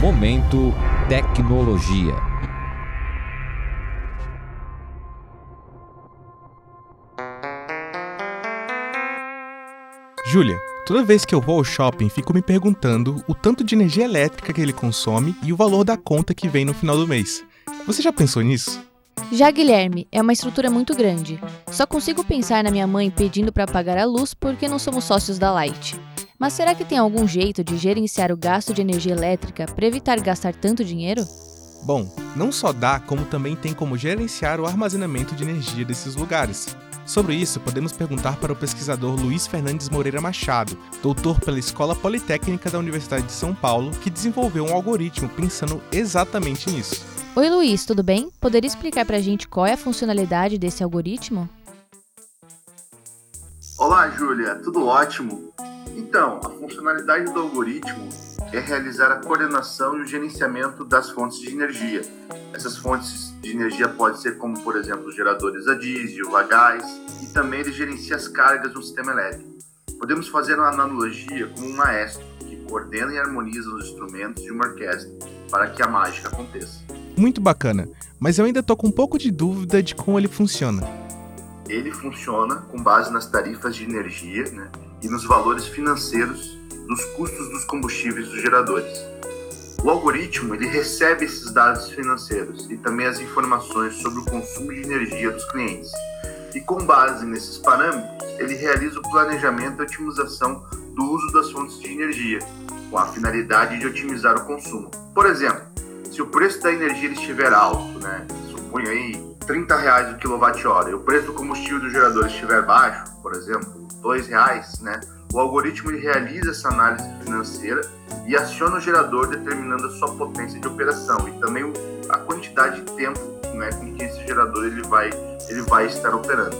Momento Tecnologia. Júlia, toda vez que eu vou ao shopping, fico me perguntando o tanto de energia elétrica que ele consome e o valor da conta que vem no final do mês. Você já pensou nisso? Já Guilherme, é uma estrutura muito grande. Só consigo pensar na minha mãe pedindo para pagar a luz porque não somos sócios da Light. Mas será que tem algum jeito de gerenciar o gasto de energia elétrica para evitar gastar tanto dinheiro? Bom, não só dá, como também tem como gerenciar o armazenamento de energia desses lugares. Sobre isso, podemos perguntar para o pesquisador Luiz Fernandes Moreira Machado, doutor pela Escola Politécnica da Universidade de São Paulo, que desenvolveu um algoritmo pensando exatamente nisso. Oi Luiz, tudo bem? Poderia explicar para a gente qual é a funcionalidade desse algoritmo? Olá, Júlia, tudo ótimo? Então, a funcionalidade do algoritmo é realizar a coordenação e o gerenciamento das fontes de energia. Essas fontes de energia podem ser como, por exemplo, geradores a diesel, a gás, e também ele gerencia as cargas no sistema elétrico. Podemos fazer uma analogia com um maestro que coordena e harmoniza os instrumentos de uma orquestra para que a mágica aconteça. Muito bacana, mas eu ainda tô com um pouco de dúvida de como ele funciona. Ele funciona com base nas tarifas de energia, né? E nos valores financeiros dos custos dos combustíveis dos geradores. O algoritmo ele recebe esses dados financeiros e também as informações sobre o consumo de energia dos clientes. E com base nesses parâmetros, ele realiza o planejamento e otimização do uso das fontes de energia, com a finalidade de otimizar o consumo. Por exemplo, se o preço da energia estiver alto, né, suponha aí 30 reais o quilowatt-hora, e o preço do combustível do gerador estiver baixo, por exemplo, dois reais, né? O algoritmo realiza essa análise financeira e aciona o gerador determinando a sua potência de operação e também a quantidade de tempo né, com que esse gerador ele vai, ele vai estar operando.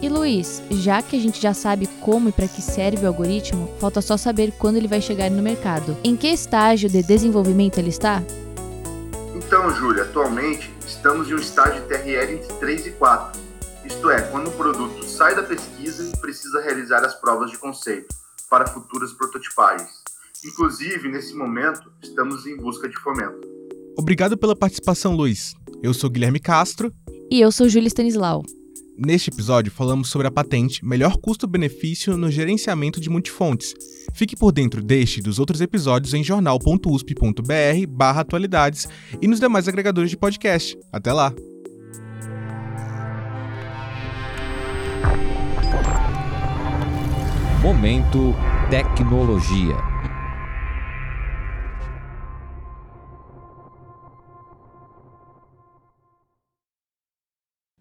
E Luiz, já que a gente já sabe como e para que serve o algoritmo, falta só saber quando ele vai chegar no mercado. Em que estágio de desenvolvimento ele está? Então, Júlia, atualmente estamos em um estágio TRL entre 3 e 4 isto é, quando o produto sai da pesquisa e precisa realizar as provas de conceito para futuras prototipagens. Inclusive, nesse momento, estamos em busca de fomento. Obrigado pela participação, Luiz. Eu sou Guilherme Castro. E eu sou Júlia Stanislau. Neste episódio, falamos sobre a patente Melhor Custo-Benefício no Gerenciamento de Multifontes. Fique por dentro deste e dos outros episódios em jornal.usp.br/atualidades e nos demais agregadores de podcast. Até lá! Momento Tecnologia.